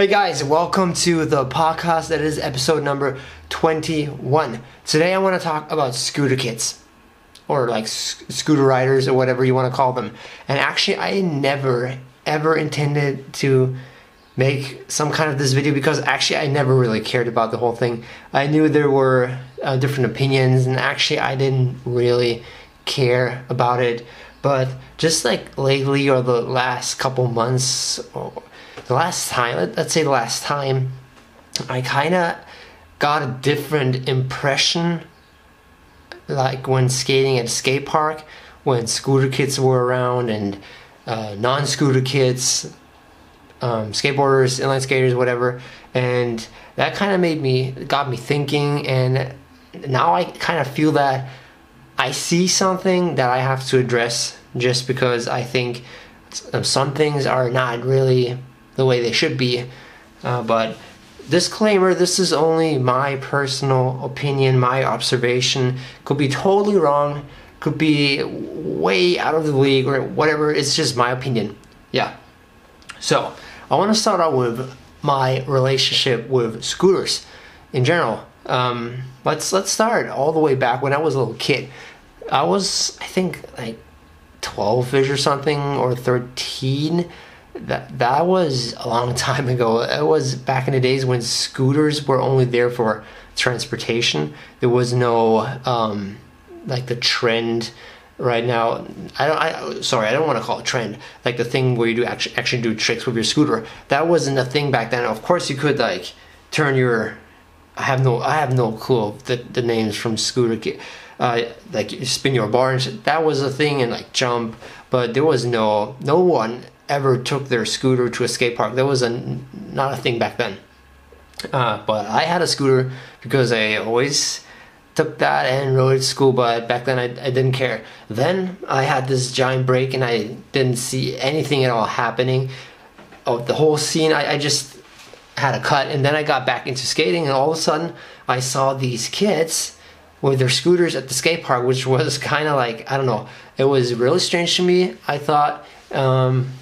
Hey guys, welcome to the podcast that is episode number 21. Today I want to talk about scooter kits or like sc- scooter riders or whatever you want to call them. And actually, I never ever intended to make some kind of this video because actually I never really cared about the whole thing. I knew there were uh, different opinions and actually I didn't really care about it. But just like lately or the last couple months the last time, let, us say the last time, I kind of got a different impression. Like when skating at a skate park, when scooter kids were around and uh, non scooter kids, um, skateboarders, inline skaters, whatever. And that kind of made me, got me thinking. And now I kind of feel that I see something that I have to address just because I think some things are not really the way they should be. Uh, but disclaimer this is only my personal opinion, my observation. Could be totally wrong, could be way out of the league or whatever. It's just my opinion. Yeah. So, I want to start out with my relationship with scooters in general. Um, let's let's start all the way back when I was a little kid. I was I think like 12ish or something or 13 that that was a long time ago. It was back in the days when scooters were only there for transportation. There was no um, like the trend right now. I don't. I sorry, I don't want to call it trend. Like the thing where you do actually actually do tricks with your scooter. That wasn't a thing back then. Of course, you could like turn your. I have no. I have no clue the the names from scooter. Uh, like spin your bar and. That was a thing and like jump, but there was no no one ever took their scooter to a skate park. That was a not a thing back then. Uh, but I had a scooter because I always took that and rode to school. But back then I, I didn't care. Then I had this giant break and I didn't see anything at all happening. Oh, the whole scene I, I just had a cut. And then I got back into skating and all of a sudden I saw these kids with their scooters at the skate park, which was kind of like I don't know. It was really strange to me. I thought. Um,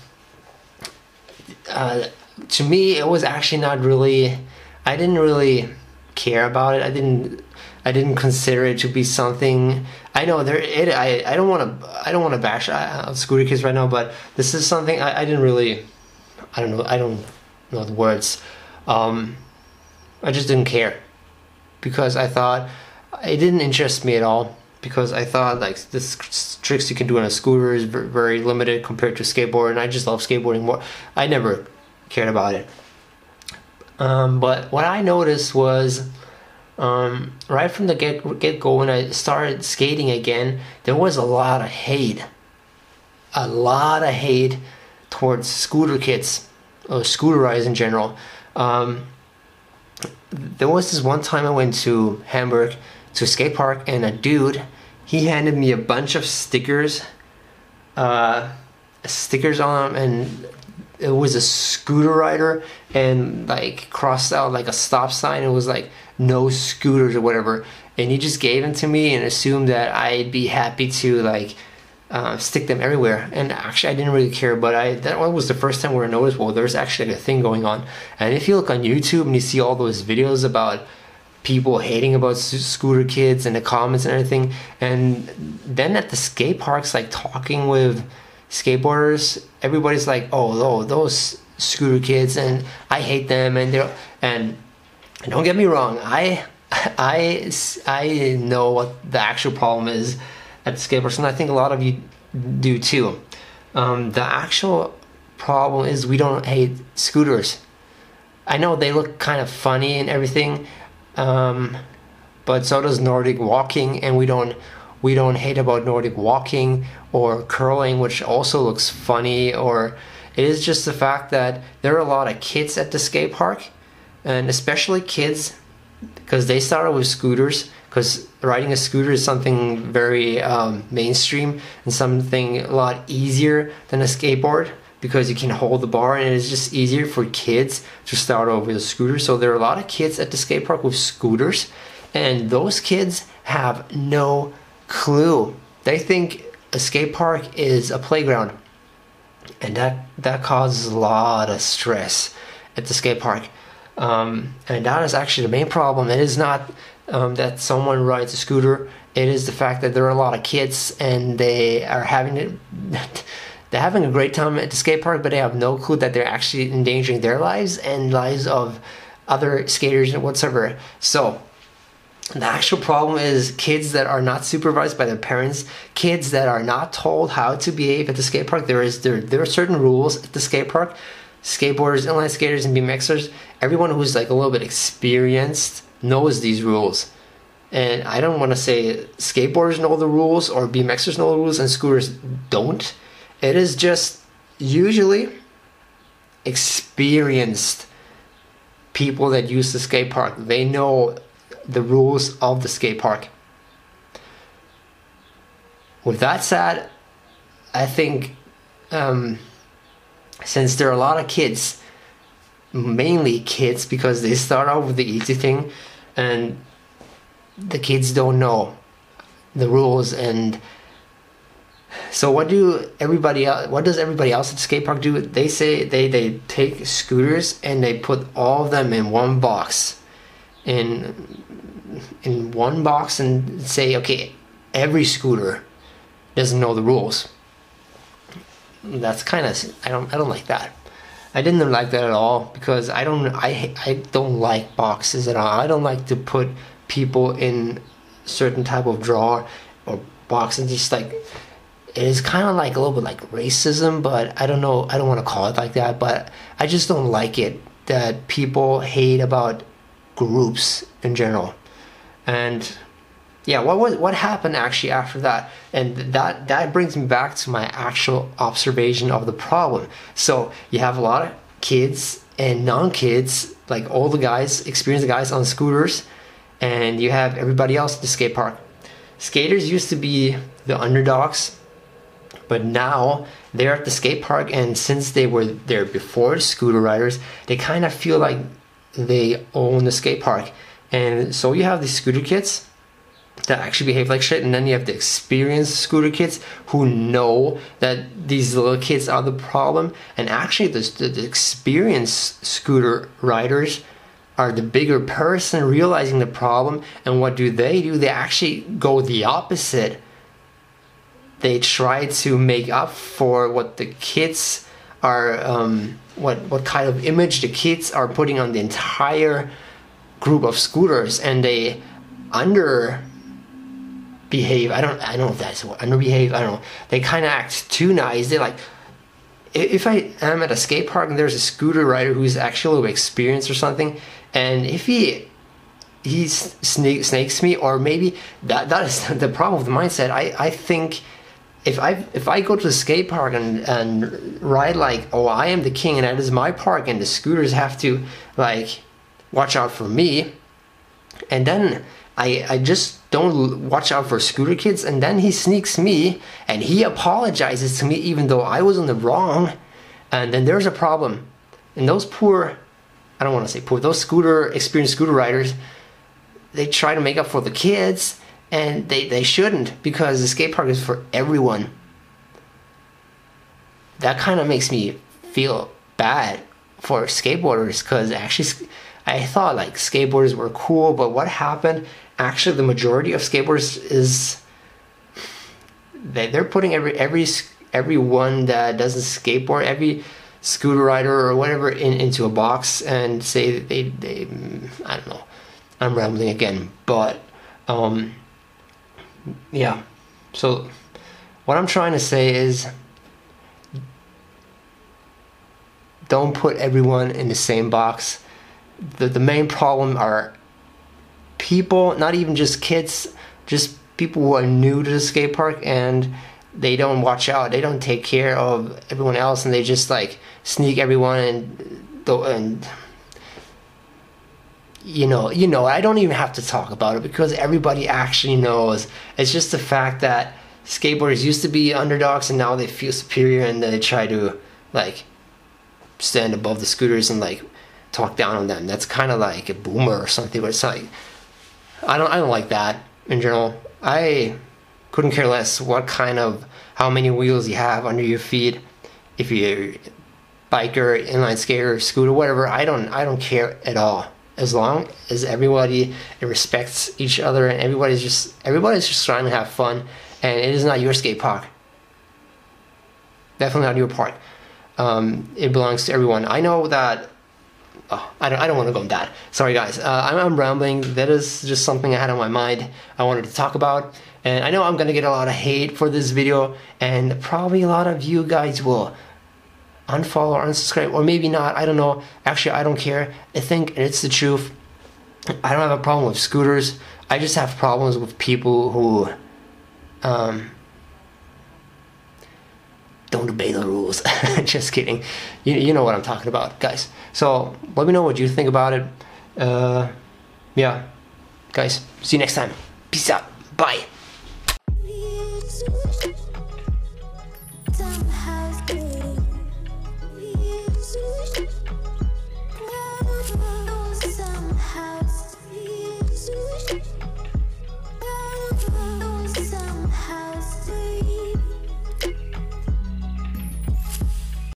uh, to me, it was actually not really. I didn't really care about it. I didn't. I didn't consider it to be something. I know there. It. I. I don't want to. I don't want to bash uh, scooter kids right now, but this is something I, I didn't really. I don't know. I don't know the words. Um, I just didn't care because I thought it didn't interest me at all because I thought like this tricks you can do on a scooter is very limited compared to skateboard, and I just love skateboarding more. I never cared about it. Um, but what I noticed was um, right from the get get go when I started skating again, there was a lot of hate, a lot of hate towards scooter kits or scooter rides in general. Um, there was this one time I went to Hamburg to a skate park and a dude he handed me a bunch of stickers uh, stickers on them and it was a scooter rider and like crossed out like a stop sign. It was like no scooters or whatever. And he just gave them to me and assumed that i'd be happy to like uh, stick them everywhere. And actually i didn't really care but i that was the first time where i noticed well there's actually a thing going on. And if you look on youtube and you see all those videos about people hating about scooter kids and the comments and everything. And then at the skate parks, like talking with skateboarders, everybody's like, "Oh, oh those scooter kids," and I hate them. And they're and don't get me wrong, I I I know what the actual problem is at the skate parks, and I think a lot of you do too. Um, the actual problem is we don't hate scooters. I know they look kind of funny and everything, um, but so does Nordic walking, and we don't we don't hate about Nordic walking or curling, which also looks funny. Or it is just the fact that there are a lot of kids at the skate park, and especially kids because they started with scooters. Because riding a scooter is something very um, mainstream and something a lot easier than a skateboard because you can hold the bar and it's just easier for kids to start off with a scooter. So there are a lot of kids at the skate park with scooters, and those kids have no clue. They think a skate park is a playground, and that that causes a lot of stress. at the skate park. Um, and that is actually the main problem. It is not um, that someone rides a scooter. It is the fact that there are a lot of kids and they are having it. they're having a great time at the skate park, but they have no clue that they're actually endangering their lives and lives of other skaters and whatsoever. So the actual problem is kids that are not supervised by their parents, kids that are not told how to behave at the skate park. There is there there are certain rules at the skate park. Skateboarders, inline skaters, and BMXers, everyone who's like a little bit experienced knows these rules. And I don't want to say skateboarders know the rules or BMXers know the rules and scooters don't. It is just usually experienced people that use the skate park. They know the rules of the skate park. With that said, I think um, since there are a lot of kids, mainly kids, because they start out with the easy thing, and the kids don't know the rules and so what do everybody else what does everybody else at the skate park do? They say they they take scooters and they put all of them in one box. In in one box and say okay every scooter doesn't know the rules. That's kind of i don't i don't like that. I didn't like that at all because i don't i i don't like boxes at all. I don't like to put people in certain type of drawer or box and just like it is kind of like a little bit like racism, but I don't know. I don't want to call it like that, but I just don't like it that people hate about groups in general. And yeah, what was what happened actually after that? And that that brings me back to my actual observation of the problem. So you have a lot of kids and non-kids, like all the guys, experienced guys on scooters, and you have everybody else at the skate park. Skaters used to be the underdogs but now they're at the skate park, and since they were there before scooter riders, they kind of feel like they own the skate park. And so you have these scooter kids that actually behave like shit, and then you have the experienced scooter kids who know that these little kids are the problem. And actually, the, the, the experienced scooter riders are the bigger person realizing the problem. And what do they do? They actually go the opposite they try to make up for what the kids are um, what what kind of image the kids are putting on the entire group of scooters and they under behave i don't i don't know if that's what under behave i don't know. They kind of act too nice. They like if i am at a skate park and there's a scooter rider who's actually experienced or something and if he he snake, snakes me or maybe that that is the problem with the mindset. I i think if I if I go to the skate park and and ride like oh I am the king and that is my park and the scooters have to like watch out for me, and then I I just don't watch out for scooter kids. And then he sneaks me and he apologizes to me even though I was in the wrong, and then there's a problem, and those poor I don't want to say poor those scooter experienced scooter riders they try to make up for the kids and they, they shouldn't because the skate park is for everyone. That kind of makes me feel bad for skateboarders because actually I thought like skateboarders were cool, but what happened? Actually, the majority of skateboarders is they, they're putting every every everyone that doesn't skateboard, every scooter rider or whatever in, into a box and say they they I don't know. I'm rambling again, but um, yeah. So what I'm trying to say is don't put everyone in the same box. The the main problem are people, not even just kids, just people who are new to the skate park and they don't watch out. They don't take care of everyone else and they just like sneak everyone and and you know, you know, I don't even have to talk about it because everybody actually knows. It's just the fact that skateboarders used to be underdogs and now they feel superior and they try to like stand above the scooters and like talk down on them. That's kind of like a boomer or something. But it's like I don't I don't like that in general. I couldn't care less what kind of how many wheels you have under your feet. If you're biker, inline skater, scooter, whatever. I don't I don't care at all. As long as everybody respects each other and everybody's just everybody's just trying to have fun and it is not your skate park. Definitely not your park. Um, it belongs to everyone. I know that oh, I don't, I don't want to go on that. Sorry, guys. Uh, I'm, I'm, rambling. That is just something I had on my mind. I wanted to talk about. And I know I'm going to get a lot of hate for this video. And probably a lot of you guys will unfollow or unsubscribe. Or maybe not. I don't know. Actually, I don't care. I think it's the truth. I don't have a problem with scooters. I just have problems with people who um, don't obey the rules. Just kidding. You, you know what I'm talking about, guys. So let me know what you think about it. Uh, yeah, guys, see you next time. Peace out. Bye.